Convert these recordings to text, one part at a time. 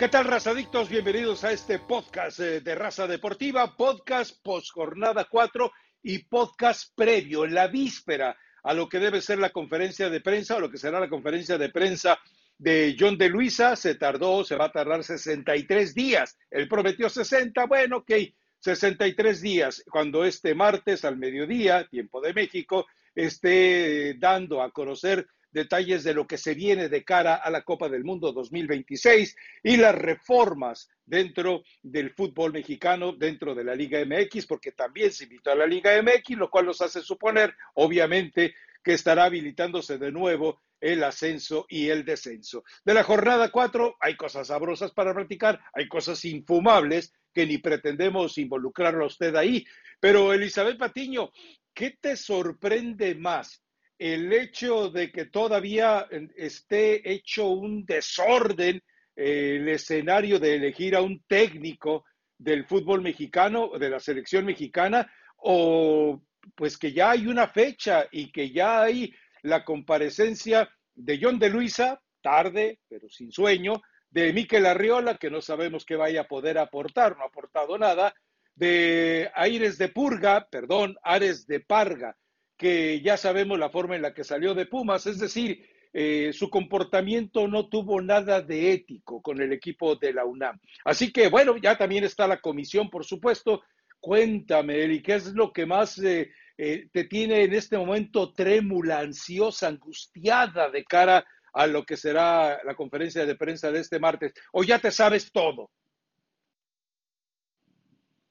¿Qué tal, razadictos? Bienvenidos a este podcast eh, de Raza Deportiva, podcast post jornada 4 y podcast previo, en la víspera a lo que debe ser la conferencia de prensa o lo que será la conferencia de prensa de John de Luisa. Se tardó, se va a tardar 63 días. Él prometió 60, bueno, ok, 63 días. Cuando este martes al mediodía, tiempo de México, esté dando a conocer detalles de lo que se viene de cara a la Copa del Mundo 2026 y las reformas dentro del fútbol mexicano, dentro de la Liga MX, porque también se invitó a la Liga MX, lo cual nos hace suponer, obviamente, que estará habilitándose de nuevo el ascenso y el descenso. De la jornada 4 hay cosas sabrosas para practicar, hay cosas infumables que ni pretendemos involucrarlo a usted ahí. Pero Elizabeth Patiño, ¿qué te sorprende más? El hecho de que todavía esté hecho un desorden eh, el escenario de elegir a un técnico del fútbol mexicano, de la selección mexicana, o pues que ya hay una fecha y que ya hay la comparecencia de John de Luisa, tarde, pero sin sueño, de Miquel Arriola, que no sabemos qué vaya a poder aportar, no ha aportado nada, de Aires de Purga, perdón, Ares de Parga, que ya sabemos la forma en la que salió de Pumas, es decir, eh, su comportamiento no tuvo nada de ético con el equipo de la UNAM. Así que bueno, ya también está la comisión, por supuesto. Cuéntame, Eli, ¿qué es lo que más eh, eh, te tiene en este momento trémula, ansiosa, angustiada de cara a lo que será la conferencia de prensa de este martes? ¿O ya te sabes todo?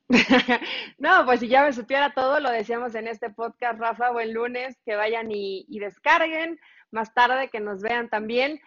no, pues si ya me supiera todo, lo decíamos en este podcast, Rafa, buen lunes, que vayan y, descarguen, más tarde que nos vean también.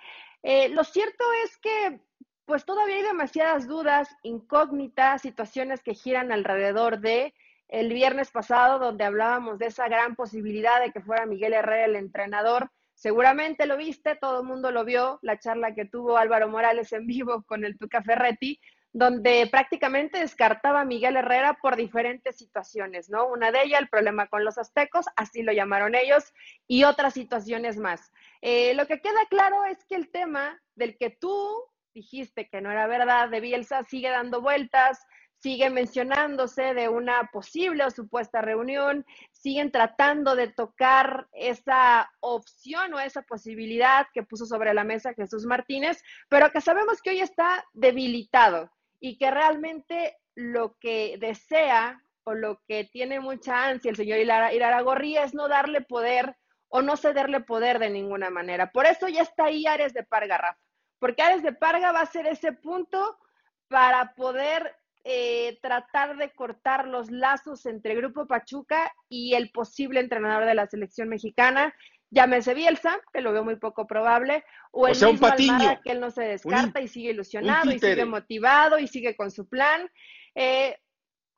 Eh, lo cierto es que pues todavía hay demasiadas dudas, incógnitas, situaciones que giran alrededor de el viernes pasado, donde hablábamos de esa gran posibilidad de que fuera Miguel Herrera el entrenador. Seguramente lo viste, todo el mundo lo vio, la charla que tuvo Álvaro Morales en vivo con el Tuca Ferretti, donde prácticamente descartaba Miguel Herrera por diferentes situaciones, ¿no? Una de ellas, el problema con los aztecos, así lo llamaron ellos, y otras situaciones más. Eh, lo que queda claro es que el tema del que tú dijiste que no era verdad de Bielsa sigue dando vueltas, sigue mencionándose de una posible o supuesta reunión, siguen tratando de tocar esa opción o esa posibilidad que puso sobre la mesa Jesús Martínez, pero que sabemos que hoy está debilitado y que realmente lo que desea o lo que tiene mucha ansia el señor Iraragorri es no darle poder o no cederle poder de ninguna manera. Por eso ya está ahí Ares de Parga, Rafa, porque Ares de Parga va a ser ese punto para poder eh, tratar de cortar los lazos entre Grupo Pachuca y el posible entrenador de la selección mexicana, llámese Bielsa, que lo veo muy poco probable, o el mismo Almada, que él no se descarta y sigue ilusionado y sigue motivado y sigue con su plan. Eh,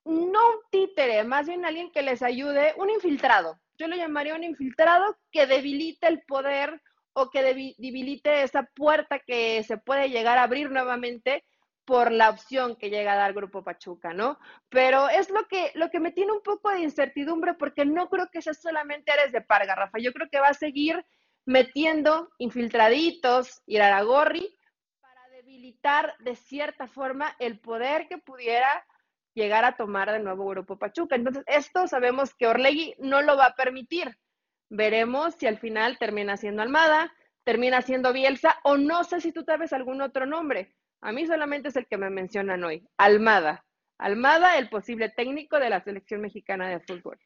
no un títere, más bien alguien que les ayude, un infiltrado. Yo lo llamaría un infiltrado que debilite el poder o que debilite esa puerta que se puede llegar a abrir nuevamente por la opción que llega a dar Grupo Pachuca, ¿no? Pero es lo que, lo que me tiene un poco de incertidumbre porque no creo que sea solamente Ares de Parga, Rafa. Yo creo que va a seguir metiendo infiltraditos, ir a la gorri, para debilitar de cierta forma el poder que pudiera llegar a tomar de nuevo Grupo Pachuca. Entonces, esto sabemos que Orlegui no lo va a permitir. Veremos si al final termina siendo Almada, termina siendo Bielsa, o no sé si tú sabes algún otro nombre a mí solamente es el que me mencionan hoy, Almada. Almada, el posible técnico de la selección mexicana de fútbol.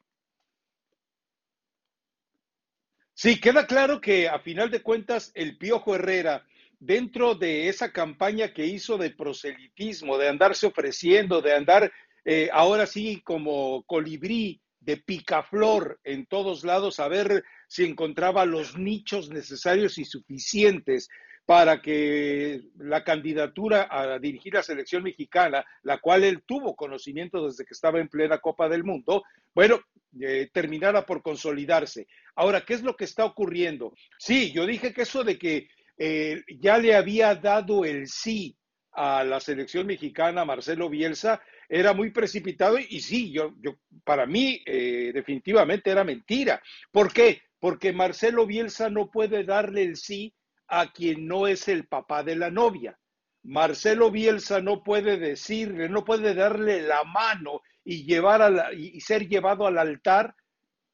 Sí, queda claro que a final de cuentas el Piojo Herrera, dentro de esa campaña que hizo de proselitismo, de andarse ofreciendo, de andar eh, ahora sí como colibrí, de picaflor en todos lados, a ver si encontraba los nichos necesarios y suficientes para que la candidatura a dirigir la selección mexicana, la cual él tuvo conocimiento desde que estaba en plena Copa del Mundo, bueno, eh, terminara por consolidarse. Ahora, ¿qué es lo que está ocurriendo? Sí, yo dije que eso de que eh, ya le había dado el sí a la selección mexicana, Marcelo Bielsa, era muy precipitado y, sí, yo, yo, para mí eh, definitivamente era mentira. ¿Por qué? Porque Marcelo Bielsa no puede darle el sí a quien no es el papá de la novia. Marcelo Bielsa no puede decirle, no puede darle la mano y llevar a y ser llevado al altar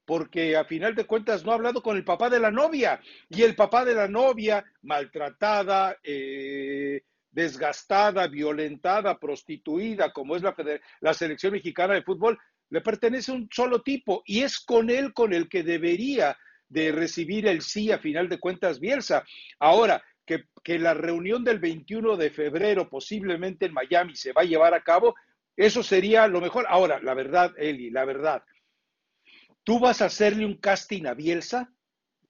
porque a final de cuentas no ha hablado con el papá de la novia y el papá de la novia maltratada, eh, desgastada, violentada, prostituida, como es la, la selección mexicana de fútbol, le pertenece un solo tipo y es con él con el que debería de recibir el sí a final de cuentas Bielsa. Ahora, que, que, la reunión del 21 de febrero posiblemente en Miami se va a llevar a cabo, eso sería lo mejor. Ahora, la verdad, Eli, la verdad, ¿tú vas a hacerle un casting a Bielsa?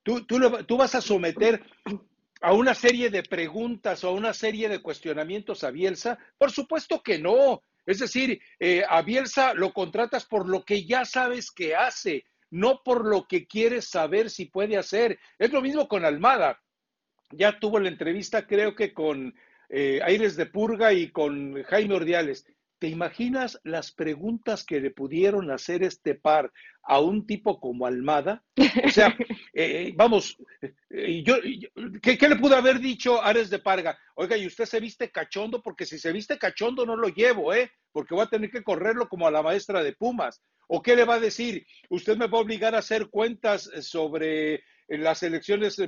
¿Tú, tú, vas a someter a una serie de preguntas o a una serie de cuestionamientos a Bielsa? Por supuesto que no. Es decir, eh, a Bielsa lo contratas por lo que ya sabes que hace, no por lo que quieres saber si puede hacer. Es lo mismo con Almada. Ya tuvo la entrevista, creo que con eh, Aires de Purga y con Jaime Ordiales. ¿Te imaginas las preguntas que le pudieron hacer este par a un tipo como Almada? O sea, eh, vamos, eh, yo, ¿qué, le pudo haber dicho Ares de Parga? Oiga, y usted se viste cachondo, porque si se viste cachondo no lo llevo, ¿eh? Porque voy a tener que correrlo como a la maestra de Pumas. ¿O qué le va a decir? Usted me va a obligar a hacer cuentas sobre las elecciones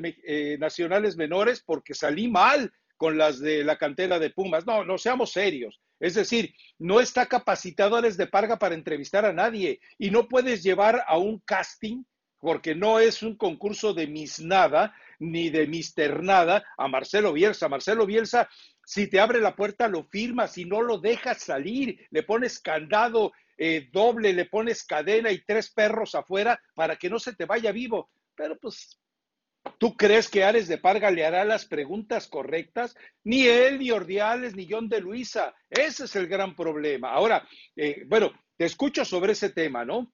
nacionales menores porque salí mal con las de la cantera de Pumas. No, no seamos serios. Es decir, no está capacitado Ares de Parga para entrevistar a nadie y no puedes llevar a un casting, porque no es un concurso de Miss Nada ni de Mister Nada, a Marcelo Bielsa. Marcelo Bielsa, si te abre la puerta, lo firmas, si no lo dejas salir, le pones candado eh, doble, le pones cadena y tres perros afuera para que no se te vaya vivo. Pero pues ¿Tú crees que Ares de Parga le hará las preguntas correctas? Ni él, ni Ordiales, ni John de Luisa. Ese es el gran problema. Ahora, eh, bueno, te escucho sobre ese tema, ¿no?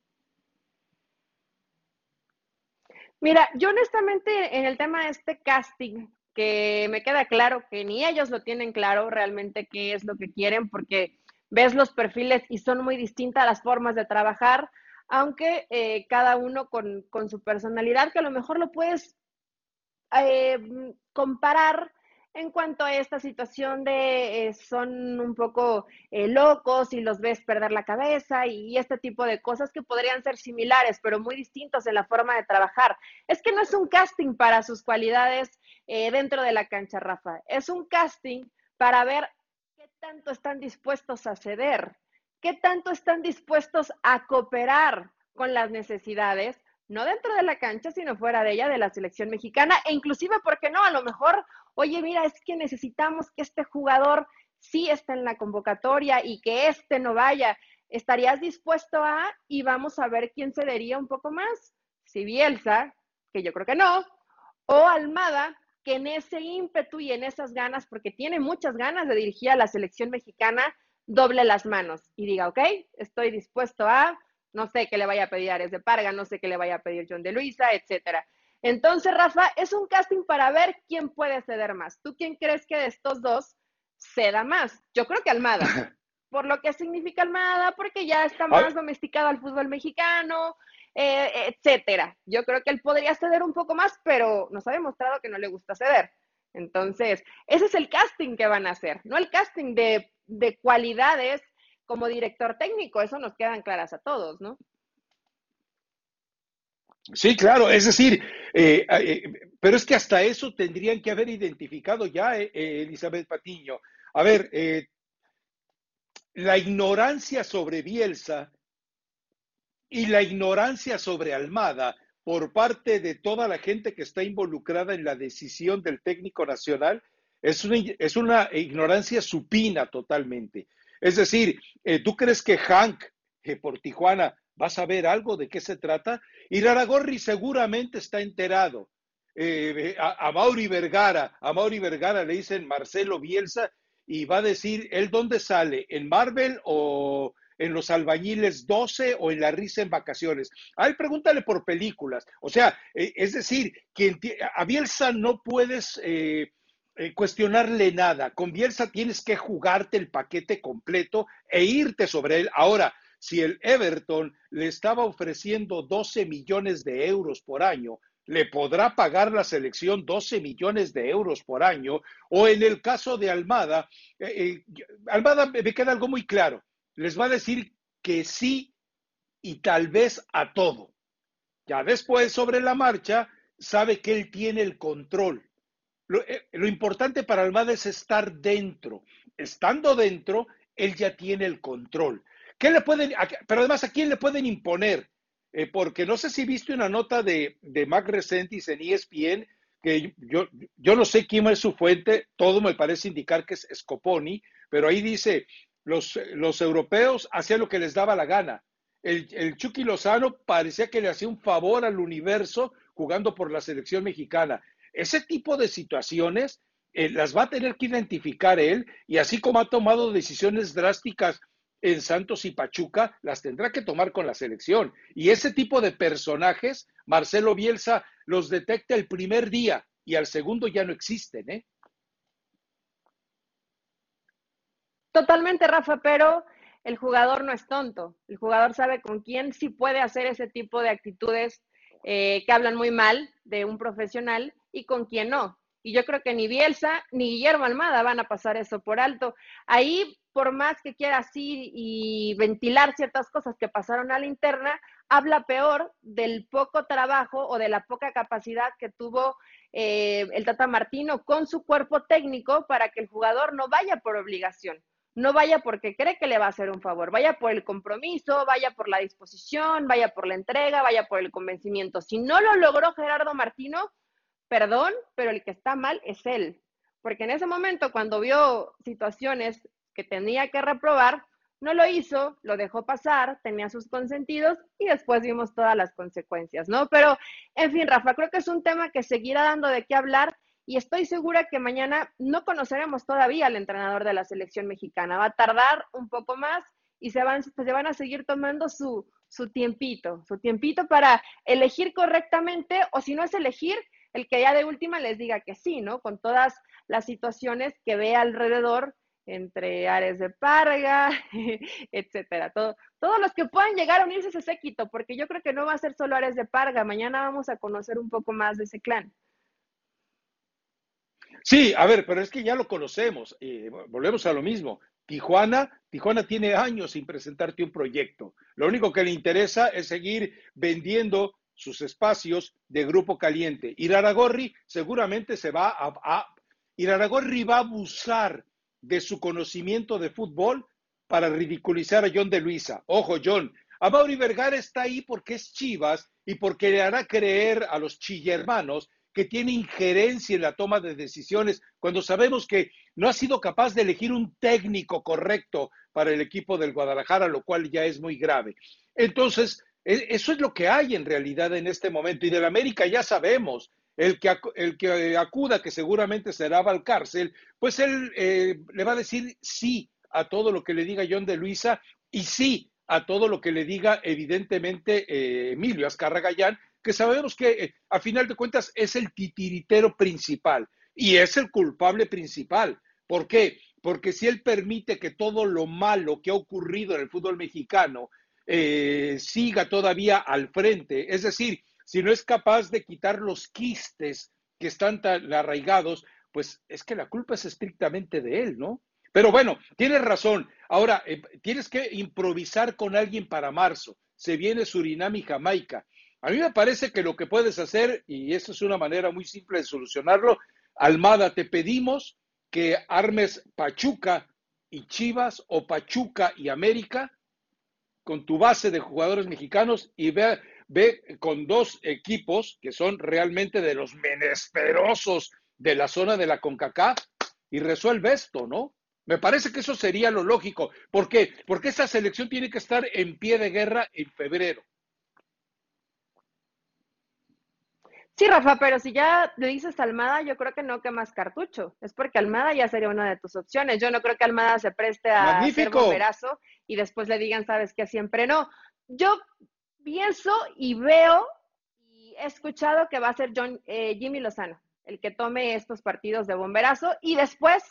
Mira, yo honestamente en el tema de este casting, que me queda claro que ni ellos lo tienen claro realmente qué es lo que quieren, porque ves los perfiles y son muy distintas las formas de trabajar, aunque eh, cada uno con, con, su personalidad, que a lo mejor lo puedes eh, comparar en cuanto a esta situación de eh, son un poco eh, locos y los ves perder la cabeza y, este tipo de cosas que podrían ser similares, pero muy distintos en la forma de trabajar. Es que no es un casting para sus cualidades dentro de la cancha, Rafa. Es un casting para ver qué tanto están dispuestos a ceder, qué tanto están dispuestos a cooperar con las necesidades no dentro de la cancha, sino fuera de ella, de la selección mexicana, e inclusive, ¿por qué no? A lo mejor, oye, mira, es que necesitamos que este jugador sí esté en la convocatoria y que este no vaya. ¿Estarías dispuesto a, y vamos a ver quién cedería un poco más? Si Bielsa, que yo creo que no, o Almada, que en ese ímpetu y en esas ganas, porque tiene muchas ganas de dirigir a la selección mexicana, doble las manos y diga, ok, estoy dispuesto a no sé qué le vaya a pedir Ares de Parga, no sé qué le vaya a pedir John de Luisa, etcétera. Entonces, Rafa, es un casting para ver quién puede ceder más. ¿Tú quién crees que de estos dos ceda más? Yo creo que Almada. Por lo que significa Almada, porque ya está más domesticado al fútbol mexicano, eh, etcétera. Yo creo que él podría ceder un poco más, pero nos ha demostrado que no le gusta ceder. Entonces, ese es el casting que van a hacer, no el casting de, de cualidades como director técnico, eso nos quedan claras a todos, ¿no? Sí, claro, es decir, eh, eh, pero es que hasta eso tendrían que haber identificado ya, eh, Elizabeth Patiño. A ver, la ignorancia sobre Bielsa y la ignorancia sobre Almada por parte de toda la gente que está involucrada en la decisión del técnico nacional es una, es una ignorancia supina totalmente. Es decir, eh, ¿tú crees que Hank por Tijuana va a saber algo de qué se trata? Y Laragorri seguramente está enterado. Eh, a, Mauri Vergara, a Mauri Vergara le dicen Marcelo Bielsa y va a decir, ¿él dónde sale? ¿En Marvel o en Los Albañiles 12 o en La Risa en Vacaciones? Ahí pregúntale por películas. O sea, eh, es decir, que a Bielsa no puedes... Eh, cuestionarle nada. Con Bielsa tienes que jugarte el paquete completo e irte sobre él. Ahora, si el Everton le estaba ofreciendo 12 millones de euros por año le podrá pagar la selección 12 millones de euros por año, o en el caso de Almada, eh, eh, Almada me queda algo muy claro, les va a decir que sí y tal vez a todo. Ya después, sobre la marcha, sabe que él tiene el control. Lo, eh, lo importante para Almada es estar dentro. Estando dentro, él ya tiene el control. ¿Qué le pueden, pero además, ¿a quién le pueden imponer? Eh, porque no sé si viste una nota de, de Mac Resentis en ESPN, que yo, yo no sé quién es su fuente, todo me parece indicar que es Scoponi, pero ahí dice, los, los europeos hacían lo que les daba la gana. El, el Chucky Lozano parecía que le hacía un favor al universo jugando por la selección mexicana. Ese tipo de situaciones eh, las va a tener que identificar él y así como ha tomado decisiones drásticas en Santos y Pachuca, las tendrá que tomar con la selección. Y ese tipo de personajes, Marcelo Bielsa los detecta el primer día y al segundo ya no existen, ¿eh? Totalmente, Rafa, pero el jugador no es tonto. El jugador sabe con quién sí puede hacer ese tipo de actitudes eh, que hablan muy mal de un profesional y con quién no. Y yo creo que ni Bielsa ni Guillermo Almada van a pasar eso por alto. Ahí por más que quiera así y ventilar ciertas cosas que pasaron a la interna, habla peor del poco trabajo o de la poca capacidad que tuvo eh, el Tata Martino con su cuerpo técnico para que el jugador no vaya por obligación, no vaya porque cree que le va a hacer un favor, vaya por el compromiso, vaya por la disposición, vaya por la entrega, vaya por el convencimiento. Si no lo logró Gerardo Martino, perdón, pero el que está mal es él. Porque en ese momento, cuando vio situaciones que tenía que reprobar, no lo hizo, lo dejó pasar, tenía sus consentidos y después vimos todas las consecuencias, ¿no? Pero, en fin, Rafa, creo que es un tema que seguirá dando de qué hablar y estoy segura que mañana no conoceremos todavía al entrenador de la selección mexicana. Va a tardar un poco más y se van, a seguir tomando su tiempito, su tiempito para elegir correctamente o si no es elegir, el que ya de última les diga que sí, ¿no? Con todas las situaciones que ve alrededor entre Ares de Parga, etcétera. Todo, todos los que puedan llegar a unirse a ese séquito, porque yo creo que no va a ser solo Ares de Parga. Mañana vamos a conocer un poco más de ese clan. Sí, a ver, pero es que ya lo conocemos. Eh, volvemos a lo mismo. Tijuana, Tijuana tiene años sin presentarte un proyecto. Lo único que le interesa es seguir vendiendo sus espacios de grupo caliente. Iraragorri seguramente se va a, a Iraragorri va a abusar de su conocimiento de fútbol para ridiculizar a John de Luisa. Ojo, John, a Mauri Vergara está ahí porque es Chivas y porque le hará creer a los chillermanos que tiene injerencia en la toma de decisiones cuando sabemos que no ha sido capaz de elegir un técnico correcto para el equipo del Guadalajara, lo cual ya es muy grave. Entonces, eso es lo que hay en realidad en este momento. Y del América ya sabemos, el que, el que acuda, que seguramente será al cárcel, pues él eh, le va a decir sí a todo lo que le diga John de Luisa y sí a todo lo que le diga evidentemente eh, Emilio Azcarra que sabemos que eh, a final de cuentas es el titiritero principal y es el culpable principal. ¿Por qué? Porque si él permite que todo lo malo que ha ocurrido en el fútbol mexicano siga todavía al frente, es decir, si no es capaz de quitar los quistes que están tan arraigados, pues es que la culpa es estrictamente de él, ¿no? Pero bueno, tienes razón. Ahora, eh, tienes que improvisar con alguien para marzo. Se viene Surinam y Jamaica. A mí me parece que lo que puedes hacer, y esto es una manera muy simple de solucionarlo, Almada, te pedimos que armes Pachuca y Chivas o Pachuca y América con tu base de jugadores mexicanos y vea, ve con dos equipos que son realmente de los menesterosos de la zona de la CONCACAF y resuelve esto, ¿no? Me parece que eso sería lo lógico. ¿Por qué? Porque esa selección tiene que estar en pie de guerra en febrero. Sí, Rafa, pero si ya le dices Almada, yo creo que no quemas cartucho. Es porque Almada ya sería una de tus opciones. Yo no creo que Almada se preste a Magnífico. hacer bomberazo y después le digan, sabes que siempre no. Yo pienso y veo y he escuchado que va a ser John, eh, Jimmy Lozano el que tome estos partidos de bomberazo y después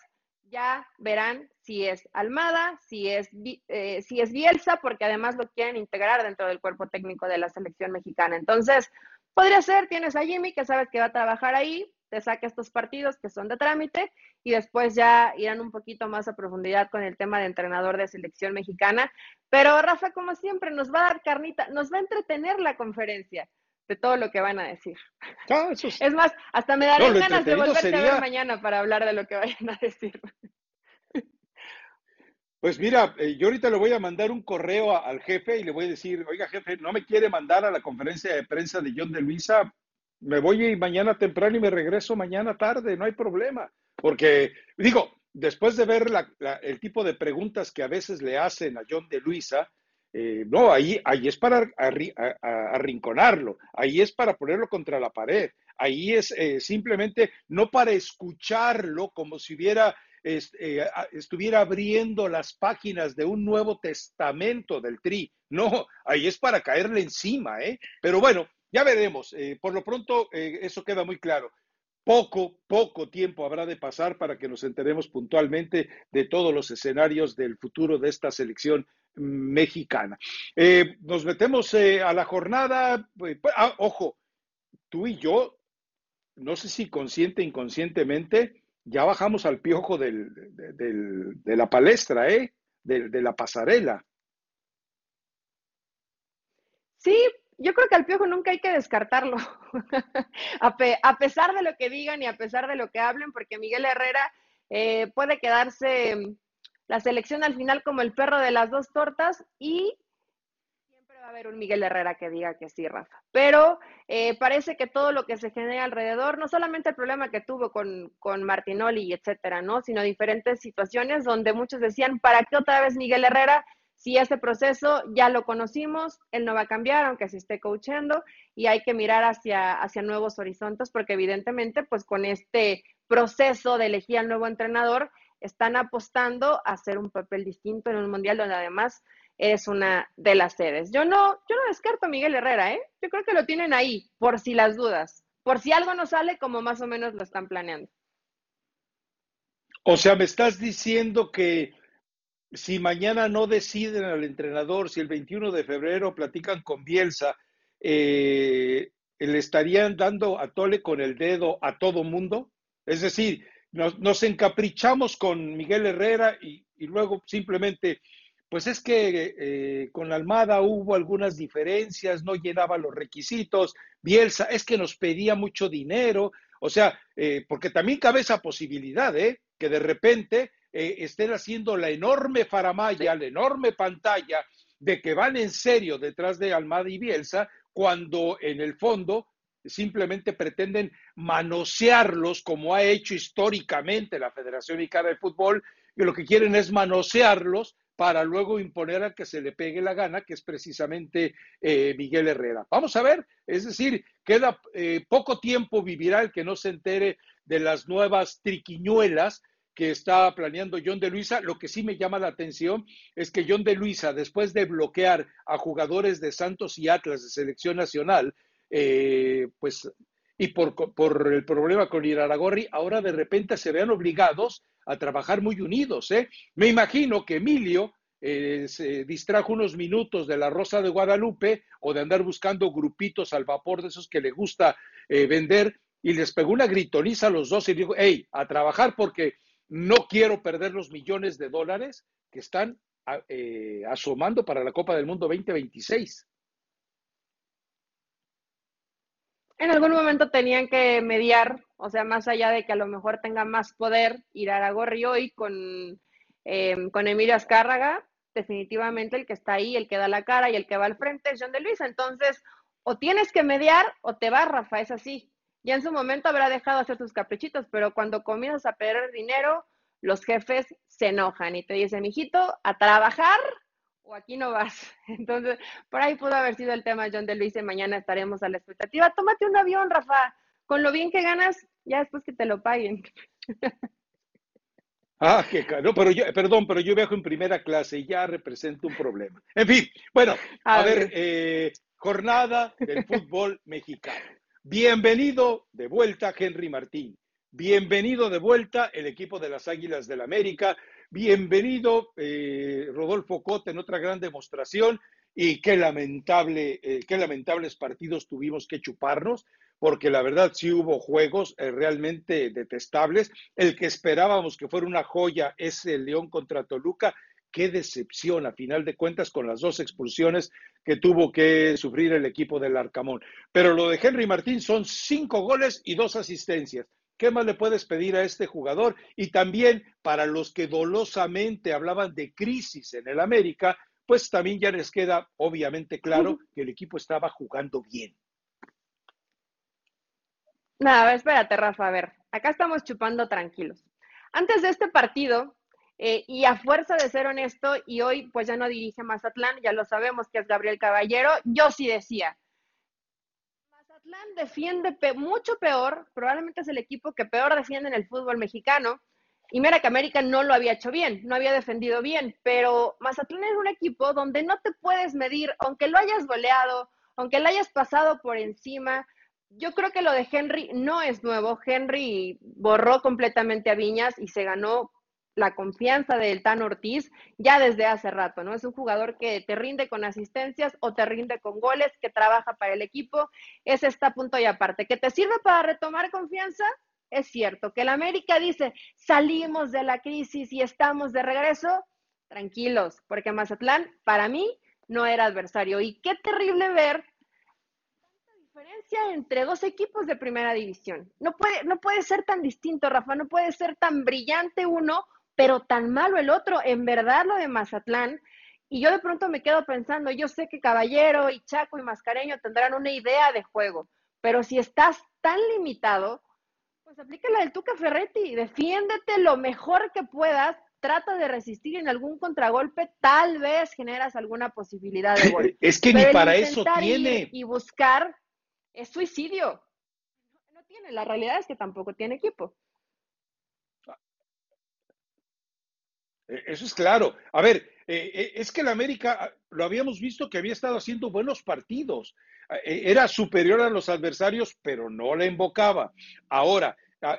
ya verán si es Almada, si es, eh, si es Bielsa, porque además lo quieren integrar dentro del cuerpo técnico de la selección mexicana. Entonces, podría ser, tienes a Jimmy que sabes que va a trabajar ahí, te saca estos partidos que son de trámite y después ya irán un poquito más a profundidad con el tema de entrenador de selección mexicana. Pero Rafa, como siempre, nos va a dar carnita, nos va a entretener la conferencia de todo lo que van a decir. Ah, es... más, hasta me daré ganas de volverte a ver mañana para hablar de lo que vayan a decir. Pues mira, eh, yo ahorita le voy a mandar un correo al jefe y le voy a decir, oiga jefe, no me quiere mandar a la conferencia de prensa de John de Luisa, me voy mañana temprano y me regreso mañana tarde, no hay problema. Porque, digo, después de ver el tipo de preguntas que a veces le hacen a John de Luisa, eh, no, ahí, ahí es para arrinconarlo, ahí es para ponerlo contra la pared, ahí es eh, simplemente no para escucharlo como si hubiera eh, estuviera abriendo las páginas de un Nuevo Testamento del Tri. No, ahí es para caerle encima, ¿eh? Pero bueno, ya veremos. Eh, por lo pronto, eh, eso queda muy claro. Poco, poco tiempo habrá de pasar para que nos enteremos puntualmente de todos los escenarios del futuro de esta selección mexicana. nos metemos a la jornada. Pues, ah, ojo, tú y yo, no sé si consciente inconscientemente, ya bajamos al piojo del, de la palestra, ¿eh? De, la pasarela. Sí, yo creo que al piojo nunca hay que descartarlo, a, pesar de lo que digan y a pesar de lo que hablen, porque Miguel Herrera eh, puede quedarse la selección al final como el perro de las dos tortas y va a haber un Miguel Herrera que diga que sí, Rafa. Pero eh, parece que todo lo que se genera alrededor, no solamente el problema que tuvo con, con Martinoli etcétera, ¿no? Sino diferentes situaciones donde muchos decían, ¿para qué otra vez Miguel Herrera? Si ese proceso ya lo conocimos, él no va a cambiar, aunque se esté coachando, y hay que mirar hacia, hacia nuevos horizontes, porque evidentemente, pues con este proceso de elegir al nuevo entrenador, están apostando a hacer un papel distinto en un mundial donde además es una de las sedes. Yo no, yo no descarto a Miguel Herrera, ¿eh? Yo creo que lo tienen ahí, por si las dudas, por si algo no sale como más o menos lo están planeando. O sea, me estás diciendo que si mañana no deciden al entrenador, si el 21 de febrero platican con Bielsa, eh, ¿le estarían dando a tole con el dedo a todo mundo? Es decir, nos, encaprichamos con Miguel Herrera y, luego simplemente pues es que eh, con Almada hubo algunas diferencias, no llenaba los requisitos, Bielsa es que nos pedía mucho dinero, o sea, eh, porque también cabe esa posibilidad, ¿eh? Que de repente eh, estén haciendo la enorme faramaya, la enorme pantalla de que van en serio detrás de Almada y Bielsa, cuando en el fondo simplemente pretenden manosearlos como ha hecho históricamente la Federación Mexicana de Fútbol, y lo que quieren es manosearlos para luego imponer al que se le pegue la gana, que es precisamente eh, Miguel Herrera. Vamos a ver, es decir, queda eh, poco tiempo vivirá el que no se entere de las nuevas triquiñuelas que está planeando John de Luisa. Lo que sí me llama la atención es que John de Luisa, después de bloquear a jugadores de Santos y Atlas de selección nacional, eh, pues, y por, por, el problema con Iraragorri, ahora de repente se vean obligados a trabajar muy unidos. ¿eh? Me imagino que Emilio eh, se distrajo unos minutos de la Rosa de Guadalupe o de andar buscando grupitos al vapor de esos que le gusta eh, vender y les pegó una gritoniza a los dos y dijo, hey, a trabajar porque no quiero perder los millones de dólares que están eh, asomando para la Copa del Mundo 2026. en algún momento tenían que mediar, o sea, más allá de que a lo mejor tenga más poder ir a Iraragorri hoy con, eh, con Emilio Azcárraga, definitivamente el que está ahí, el que da la cara y el que va al frente es John de Luis. Entonces, o tienes que mediar o te vas, Rafa, es así. Ya en su momento habrá dejado hacer sus caprichitos, pero cuando comienzas a perder dinero, los jefes se enojan y te dicen, mijito, a trabajar o aquí no vas. Entonces, por ahí pudo haber sido el tema John de Luis y mañana estaremos a la expectativa. Tómate un avión, Rafa. Con lo bien que ganas, ya después que te lo paguen. Ah, qué caro. pero yo, perdón, pero yo viajo en primera clase y ya represento un problema. En fin, bueno, a, ver, eh, jornada del fútbol mexicano. Bienvenido de vuelta, Henry Martín. Bienvenido de vuelta el equipo de las Águilas del América. Bienvenido, eh, Rodolfo Cota, en otra gran demostración. y qué lamentable, eh, qué lamentables partidos tuvimos que chuparnos, porque la verdad sí hubo juegos eh, realmente detestables. El que esperábamos que fuera una joya es el León contra Toluca. Qué decepción, a final de cuentas, con las dos expulsiones que tuvo que sufrir el equipo del Arcamón. Pero lo de Henry Martín son cinco goles y dos asistencias. ¿Qué más le puedes pedir a este jugador? Y también para los que dolosamente hablaban de crisis en el América, pues también ya les queda obviamente claro que el equipo estaba jugando bien. Nada, espérate, Rafa, a ver, acá estamos chupando tranquilos. Antes de este partido, eh, y a fuerza de ser honesto, y hoy pues ya no dirige Mazatlán, ya lo sabemos que es Gabriel Caballero, yo sí decía, Mazatlán defiende mucho peor, probablemente es el equipo que peor defiende en el fútbol mexicano, y mira que América no lo había hecho bien, no había defendido bien, pero Mazatlán es un equipo donde no te puedes medir, aunque lo hayas goleado, aunque lo hayas pasado por encima. Yo creo que lo de Henry no es nuevo. Henry borró completamente a Viñas y se ganó la confianza del Tan Ortiz ya desde hace rato, ¿no? Es un jugador que te rinde con asistencias o te rinde con goles, que trabaja para el equipo. Ese está punto y aparte. ¿Que te sirve para retomar confianza? es cierto. Que el América dice, salimos de la crisis y estamos de regreso, tranquilos, porque Mazatlán para mí no era adversario. Y qué terrible ver diferencia entre dos equipos de primera división. No puede, no puede ser tan distinto, Rafa, no puede ser tan brillante uno, pero tan malo el otro. En verdad lo de Mazatlán. Y yo de pronto me quedo pensando, yo sé que Caballero y Chaco y Mascareño tendrán una idea de juego, pero si estás tan limitado, pues aplica la del Tuca Ferretti, defiéndete lo mejor que puedas, trata de resistir en algún contragolpe, tal vez generas alguna posibilidad de gol. Es que ni para eso tiene. Y buscar es suicidio. No tiene, la realidad es que tampoco tiene equipo. Eso es claro. A ver, eh, eh, es que el América ah, lo habíamos visto que había estado haciendo buenos partidos. Eh, era superior a los adversarios, pero no le invocaba. Ahora,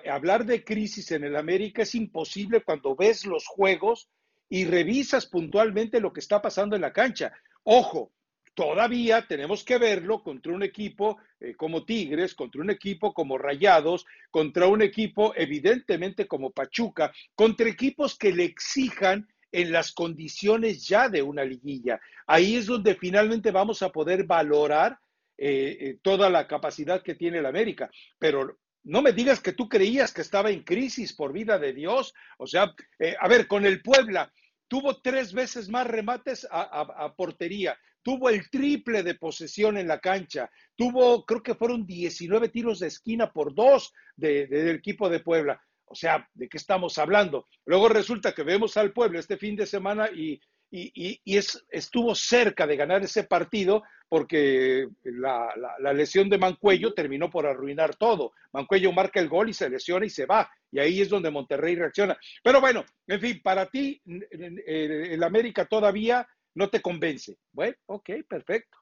hablar de crisis en el América es imposible cuando ves los juegos y revisas puntualmente lo que está pasando en la cancha. Ojo, todavía tenemos que verlo contra un equipo eh, como Tigres, contra un equipo como Rayados, contra un equipo evidentemente como Pachuca, contra equipos que le exijan en las condiciones ya de una liguilla. Ahí es donde finalmente vamos a poder valorar eh, eh, toda la capacidad que tiene el América. Pero no me digas que tú creías que estaba en crisis por vida de Dios. O sea, eh, a ver, con el Puebla tuvo tres veces más remates a, portería, tuvo el triple de posesión en la cancha, tuvo, creo que fueron 19 tiros de esquina por dos del equipo de Puebla. O sea, ¿de qué estamos hablando? Luego resulta que vemos al Puebla este fin de semana y, y, es, estuvo cerca de ganar ese partido porque la, lesión de Mancuello terminó por arruinar todo. Mancuello marca el gol y se lesiona y se va. Y ahí es donde Monterrey reacciona. Pero bueno, en fin, para ti el América todavía no te convence. Bueno, ok, perfecto.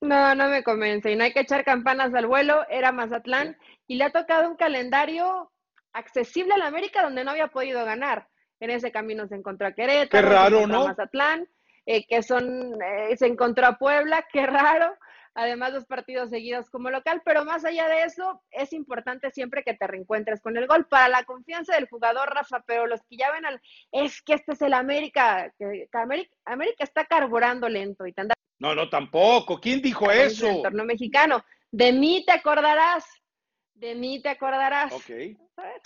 No, no me convence. Y no hay que echar campanas al vuelo. Era Mazatlán y le ha tocado un calendario accesible a la América donde no había podido ganar en ese camino se encontró a Querétaro, qué raro, ¿no? Mazatlán, eh, que son, eh, se encontró a Puebla, qué raro, además los partidos seguidos como local, pero más allá de eso, es importante siempre que te reencuentres con el gol para la confianza del jugador, Rafa, pero los que ya ven al, es que este es el América, que, América, está carburando lento y te anda... No, no, tampoco, ¿quién dijo eso? El entorno mexicano, de mí te acordarás, de mí te acordarás. Ok. A ver.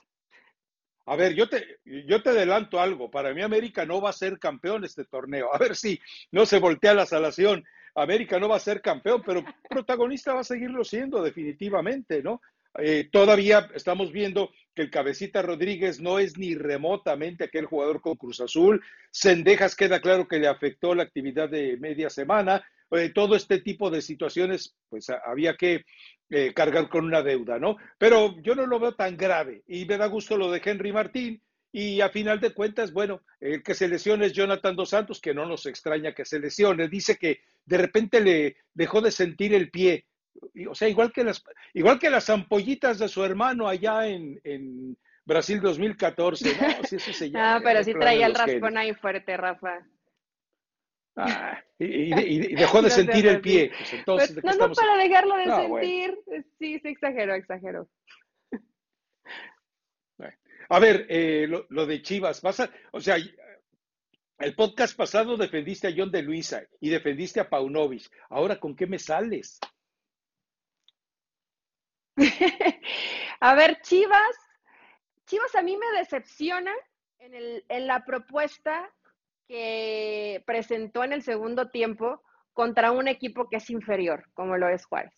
A ver, yo te, yo te adelanto algo. Para mí América no va a ser campeón este torneo. A ver si no se voltea la salación. América no va a ser campeón, pero protagonista va a seguirlo siendo definitivamente, ¿no? Eh, todavía estamos viendo que el cabecita Rodríguez no es ni remotamente aquel jugador con Cruz Azul. Sendejas queda claro que le afectó la actividad de media semana. Eh, todo este tipo de situaciones, pues había que eh, cargar con una deuda, ¿no? Pero yo no lo veo tan grave y me da gusto lo de Henry Martín. Y a final de cuentas, bueno, el que se lesione es Jonathan Dos Santos, que no nos extraña que se lesione. Dice que de repente le dejó de sentir el pie. O sea, igual que las, igual que las ampollitas de su hermano allá en, en Brasil 2014, ¿no? Eso se llama. Ah, pero sí traía el raspón ahí fuerte, Rafa. Ah, y, dejó de sentir el pie. Pues entonces, no, no para dejarlo de sentir. Sí, sí, exageró, exageró. A ver, eh, lo, de Chivas, pasa, o sea, el podcast pasado defendiste a John de Luisa y defendiste a Paunovic. Ahora, ¿con qué me sales? a ver, Chivas, Chivas a mí me decepciona en, el, en la propuesta que presentó en el segundo tiempo contra un equipo que es inferior, como lo es Juárez.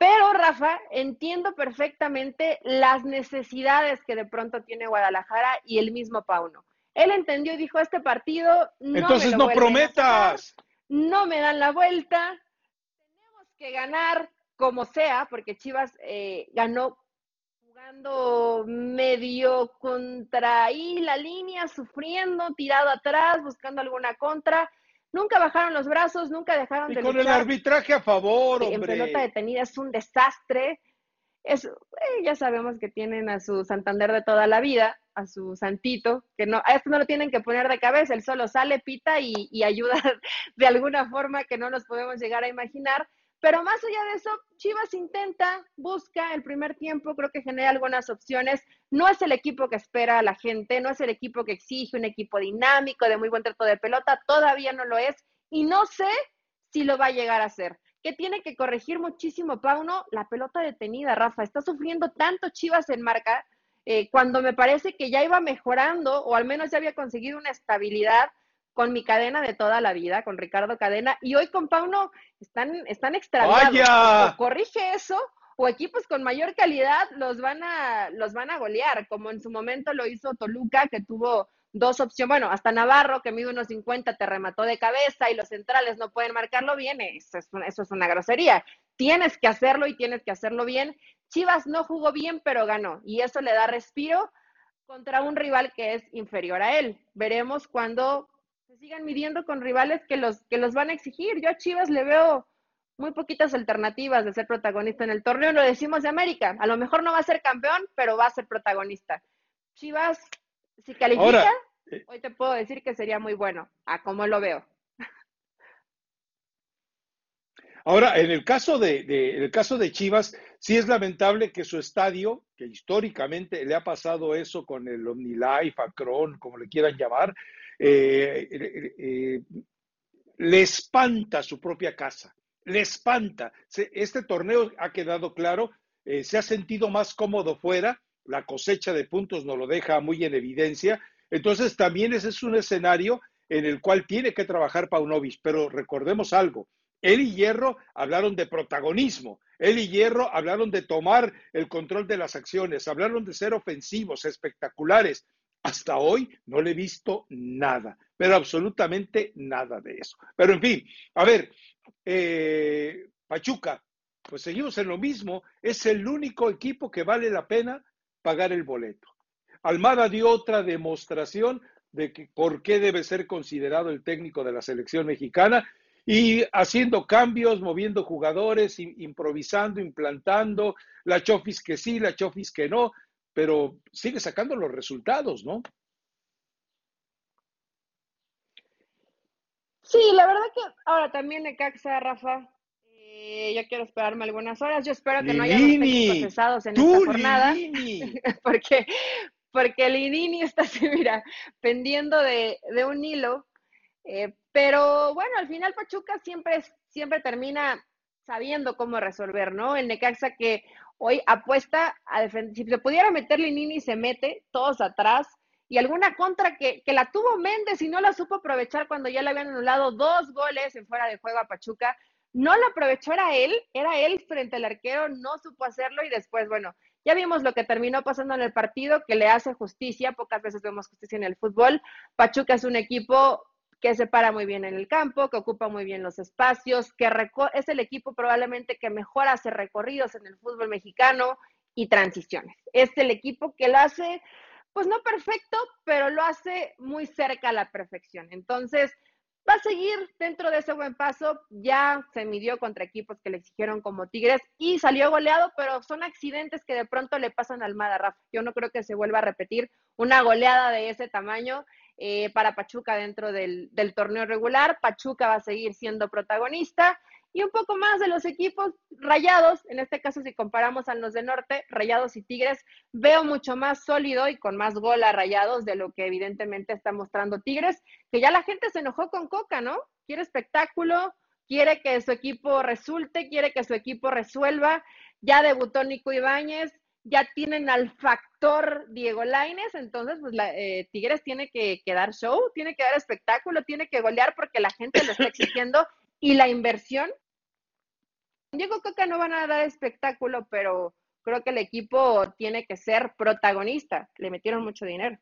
Pero, Rafa, entiendo perfectamente las necesidades que de pronto tiene Guadalajara y el mismo Pauno. Él entendió y dijo, este partido no Entonces no prometas. no me dan la vuelta. Tenemos que ganar como sea, porque Chivas eh, ganó jugando medio contra ahí la línea, sufriendo, tirado atrás, buscando alguna contra. Nunca bajaron los brazos, nunca dejaron y de con el arbitraje a favor, hombre. En pelota detenida es un desastre. Es, eh, ya sabemos que tienen a su Santander de toda la vida, a su Santito, que no, a esto no lo tienen que poner de cabeza, él solo sale, pita y, y ayuda de alguna forma que no nos podemos llegar a imaginar. Pero más allá de eso, Chivas intenta, busca el primer tiempo, creo que genera algunas opciones. No es el equipo que espera a la gente, no es el equipo que exige un equipo dinámico, de muy buen trato de pelota, todavía no lo es. Y no sé si lo va a llegar a ser. Que tiene que corregir muchísimo Pauno, la pelota detenida, Rafa. Está sufriendo tanto Chivas en marca, eh, cuando me parece que ya iba mejorando, o al menos ya había conseguido una estabilidad con mi cadena de toda la vida, con Ricardo Cadena, y hoy con Pauno están, están extraviados. O corrige eso, o equipos con mayor calidad los van a, los van a golear, como en su momento lo hizo Toluca, que tuvo dos opciones, bueno, hasta Navarro, que mide unos 50, te remató de cabeza y los centrales no pueden marcarlo bien, eso es, eso es una grosería. Tienes que hacerlo y tienes que hacerlo bien. Chivas no jugó bien, pero ganó, y eso le da respiro contra un rival que es inferior a él. Veremos cuando se sigan midiendo con rivales que los, que los van a exigir. Yo a Chivas le veo muy poquitas alternativas de ser protagonista en el torneo, lo decimos de América. A lo mejor no va a ser campeón, pero va a ser protagonista. Chivas, si califica, eh, hoy te puedo decir que sería muy bueno, a cómo lo veo. Ahora, en el caso de, en el caso de Chivas, sí es lamentable que su estadio, que históricamente le ha pasado eso con el OmniLife, Acron, como le quieran llamar, eh, eh, eh, le espanta su propia casa, le espanta. Este torneo ha quedado claro, se ha sentido más cómodo fuera, la cosecha de puntos nos lo deja muy en evidencia. Entonces también ese es un escenario en el cual tiene que trabajar Paunovic, pero recordemos algo, él y Hierro hablaron de protagonismo, él y Hierro hablaron de tomar el control de las acciones, hablaron de ser ofensivos, espectaculares, hasta hoy no le he visto nada, pero absolutamente nada de eso. Pero en fin, a ver, eh, Pachuca, pues seguimos en lo mismo, es el único equipo que vale la pena pagar el boleto. Almada dio otra demostración de que, por qué debe ser considerado el técnico de la selección mexicana y haciendo cambios, moviendo jugadores, improvisando, implantando, la chofis que sí, la chofis que no, pero sigue sacando los resultados, ¿no? Sí, la verdad que ahora también de Caxa, Rafa, eh, yo quiero esperarme algunas horas. Yo espero que no haya procesados en esta jornada, porque porque Linini está así, mira, pendiendo de, un hilo. Eh, pero bueno, al final Pachuca siempre, siempre termina sabiendo cómo resolver, ¿no? El Necaxa que hoy apuesta a defender, si se pudiera meter Linini se mete, todos atrás, y alguna contra que, que, la tuvo Méndez y no la supo aprovechar cuando ya le habían anulado dos goles en fuera de juego a Pachuca, no la aprovechó, era él, era él frente al arquero, no supo hacerlo y después, bueno, ya vimos lo que terminó pasando en el partido, que le hace justicia, pocas veces vemos justicia en el fútbol. Pachuca es un equipo que se para muy bien en el campo, que ocupa muy bien los espacios, que es el equipo probablemente que mejor hace recorridos en el fútbol mexicano y transiciones. Es el equipo que lo hace, pues no perfecto, pero lo hace muy cerca a la perfección. Entonces, va a seguir dentro de ese buen paso. Ya se midió contra equipos que le exigieron como Tigres y salió goleado, pero son accidentes que de pronto le pasan al Almada, Rafa. Yo no creo que se vuelva a repetir una goleada de ese tamaño eh, para Pachuca dentro del, torneo regular. Pachuca va a seguir siendo protagonista y un poco más de los equipos rayados, en este caso si comparamos a los de norte, rayados y tigres, veo mucho más sólido y con más gol a rayados de lo que evidentemente está mostrando tigres, que ya la gente se enojó con Coca, ¿no? Quiere espectáculo, quiere que su equipo resulte, quiere que su equipo resuelva, ya debutó Nico Ibáñez, ya tienen al factor Diego Laines, entonces pues la, eh, Tigres tiene que, que, dar show, tiene que dar espectáculo, tiene que golear porque la gente lo está exigiendo y la inversión. Diego Coca no van a dar espectáculo, pero creo que el equipo tiene que ser protagonista. Le metieron mucho dinero.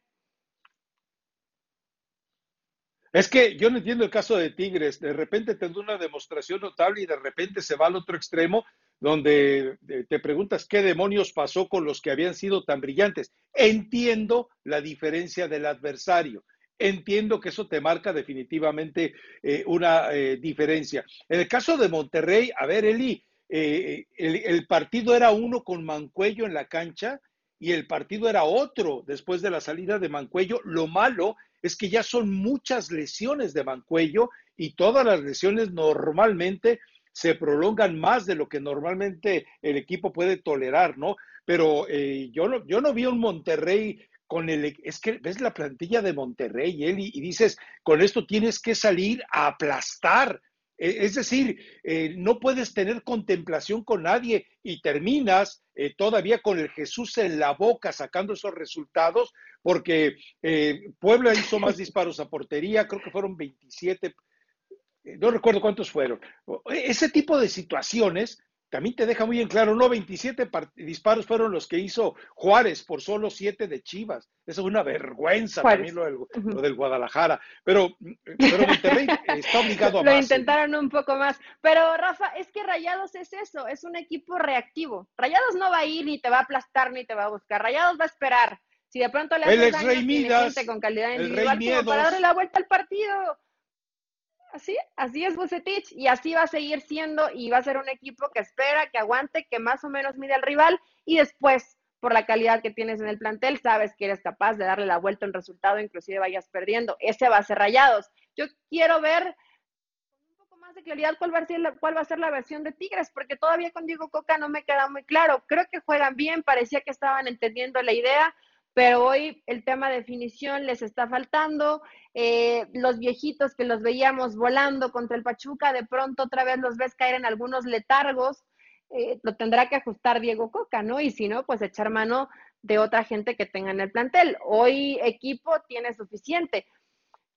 Es que yo no entiendo el caso de Tigres. De repente tendrá una demostración notable y de repente se va al otro extremo donde eh, te preguntas qué demonios pasó con los que habían sido tan brillantes. Entiendo la diferencia del adversario. Entiendo que eso te marca definitivamente eh, una eh, diferencia. En el caso de Monterrey, a ver, Eli, el, el, partido era uno con Mancuello en la cancha y el partido era otro después de la salida de Mancuello. Lo malo es que ya son muchas lesiones de Mancuello y todas las lesiones normalmente se prolongan más de lo que normalmente el equipo puede tolerar, ¿no? Pero eh, yo, no, yo no vi un Monterrey con el, es que ves la plantilla de Monterrey, Eli, y dices, con esto tienes que salir a aplastar. E, es decir, eh, no puedes tener contemplación con nadie y terminas eh, todavía con el Jesús en la boca sacando esos resultados, porque eh, Puebla hizo más disparos a portería, creo que fueron 27, eh, no recuerdo cuántos fueron. Ese tipo de situaciones también te deja muy en claro, no 27 disparos fueron los que hizo Juárez por solo 7 de Chivas. Eso es una vergüenza también lo del, lo del, Guadalajara. Pero, pero Monterrey está obligado a Lo intentaron un poco más. Pero Rafa, es que Rayados es eso, es un equipo reactivo. Rayados no va a ir ni te va a aplastar ni te va a buscar. Rayados va a esperar. Si de pronto le haces daño, tiene gente con calidad individual como para darle la vuelta al partido así, así es Bucetich y así va a seguir siendo y va a ser un equipo que espera, que aguante, que más o menos mide al rival y después, por la calidad que tienes en el plantel, sabes que eres capaz de darle la vuelta en resultado, inclusive vayas perdiendo. Ese va a ser Rayados. Yo quiero ver un poco más de claridad cuál va, a ser la, cuál va a ser la versión de Tigres, porque todavía con Diego Coca no me queda muy claro. Creo que juegan bien, parecía que estaban entendiendo la idea, pero hoy el tema de definición les está faltando. Eh, los viejitos que los veíamos volando contra el Pachuca, de pronto otra vez los ves caer en algunos letargos. Eh, lo tendrá que ajustar Diego Coca, ¿no? Y si no, pues echar mano de otra gente que tenga en el plantel. Hoy equipo tiene suficiente.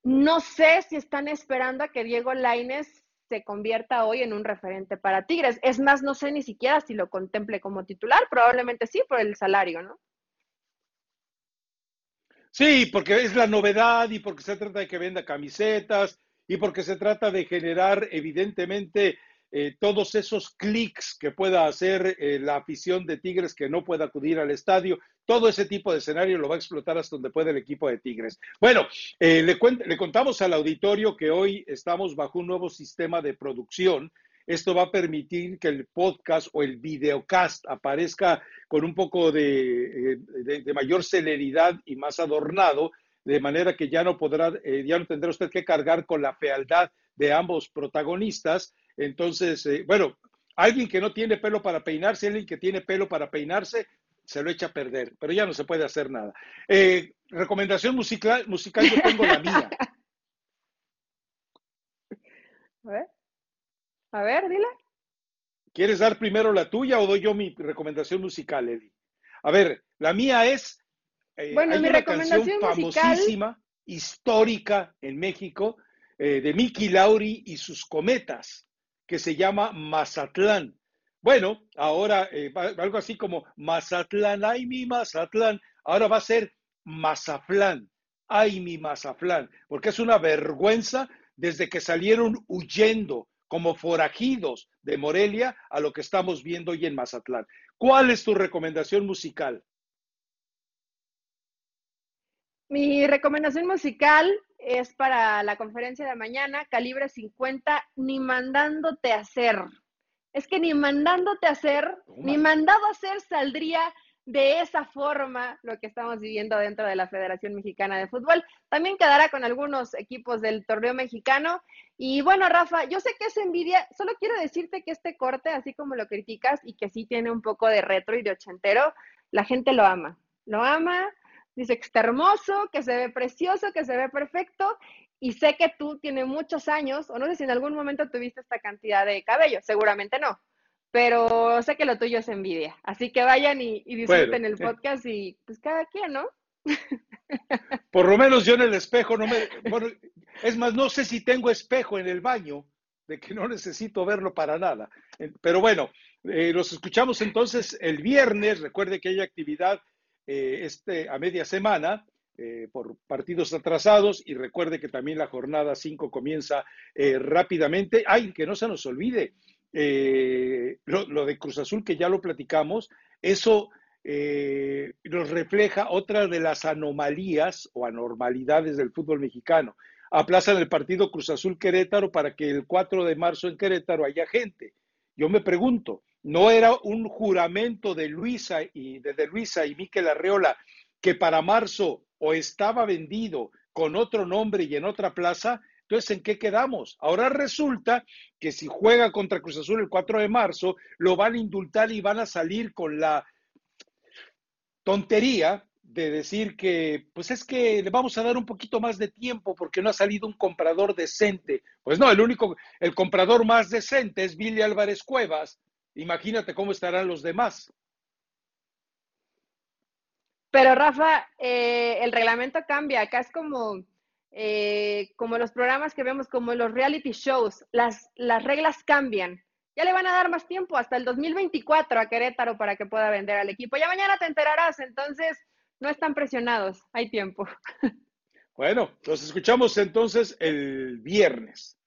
No sé si están esperando a que Diego Laines se convierta hoy en un referente para Tigres. Es más, no sé ni siquiera si lo contemple como titular, probablemente sí por el salario, ¿no? Sí, porque es la novedad y porque se trata de que venda camisetas y porque se trata de generar evidentemente eh, todos esos clics que pueda hacer eh, la afición de Tigres que no pueda acudir al estadio. Todo ese tipo de escenario lo va a explotar hasta donde puede el equipo de Tigres. Bueno, eh, le, le contamos al auditorio que hoy estamos bajo un nuevo sistema de producción esto va a permitir que el podcast o el videocast aparezca con un poco de, eh, mayor celeridad y más adornado, de manera que ya no podrá, eh, ya no tendrá usted que cargar con la fealdad de ambos protagonistas. Entonces, eh, bueno, alguien que no tiene pelo para peinarse, alguien que tiene pelo para peinarse, se lo echa a perder, pero ya no se puede hacer nada. recomendación musical, musical, yo tengo la mía. A ver. Dile. ¿Quieres dar primero la tuya o doy yo mi recomendación musical, Eli? A ver, la mía es. Eh, bueno, mi recomendación famosísima, histórica en México, eh, de Mickey Lauri y sus cometas, que se llama Mazatlán. Bueno, ahora eh, algo así como Mazatlán, ay mi Mazatlán, ahora va a ser Mazaflán, ay mi Mazaflán, porque es una vergüenza desde que salieron huyendo como forajidos de Morelia a lo que estamos viendo hoy en Mazatlán. ¿Cuál es tu recomendación musical? Mi recomendación musical es para la conferencia de mañana, calibre 50, ni mandándote a hacer. Es que ni mandándote a hacer, ni mandado a hacer saldría de esa forma lo que estamos viviendo dentro de la Federación Mexicana de Fútbol. También quedará con algunos equipos del torneo mexicano. Y bueno, Rafa, yo sé que es envidia, solo quiero decirte que este corte, así como lo criticas y que sí tiene un poco de retro y de ochentero, la gente lo ama. Lo ama, dice que está hermoso, que se ve precioso, que se ve perfecto. Y sé que tú tienes muchos años, o no sé si en algún momento tuviste esta cantidad de cabello, seguramente no pero sé que lo tuyo es envidia. Así que vayan y, disfruten el podcast y pues cada quien, ¿no? Por lo menos yo en el espejo no me... Bueno, es más, no sé si tengo espejo en el baño, de que no necesito verlo para nada. Pero bueno, eh, los escuchamos entonces el viernes. Recuerde que hay actividad eh, este, a media semana. Eh, por partidos atrasados y recuerde que también la jornada 5 comienza rápidamente. Ay, que no se nos olvide, eh, lo, de Cruz Azul, que ya lo platicamos, eso eh, nos refleja otra de las anomalías o anormalidades del fútbol mexicano. Aplazan el partido Cruz Azul Querétaro para que el 4 de marzo en Querétaro haya gente. Yo me pregunto, ¿no era un juramento de Luisa y de Luisa y Miquel Arreola que para marzo o estaba vendido con otro nombre y en otra plaza? Entonces, ¿en qué quedamos? Ahora resulta que si juega contra Cruz Azul el 4 de marzo, lo van a indultar y van a salir con la tontería de decir que, pues es que le vamos a dar un poquito más de tiempo porque no ha salido un comprador decente. Pues no, el único, el comprador más decente es Billy Álvarez Cuevas. Imagínate cómo estarán los demás. Pero Rafa, eh, el reglamento cambia. Acá es como eh, como los programas que vemos, como los reality shows, las, las reglas cambian. Ya le van a dar más tiempo, hasta el 2024 a Querétaro para que pueda vender al equipo. Ya mañana te enterarás, entonces no están presionados, hay tiempo. Bueno, los escuchamos entonces el viernes.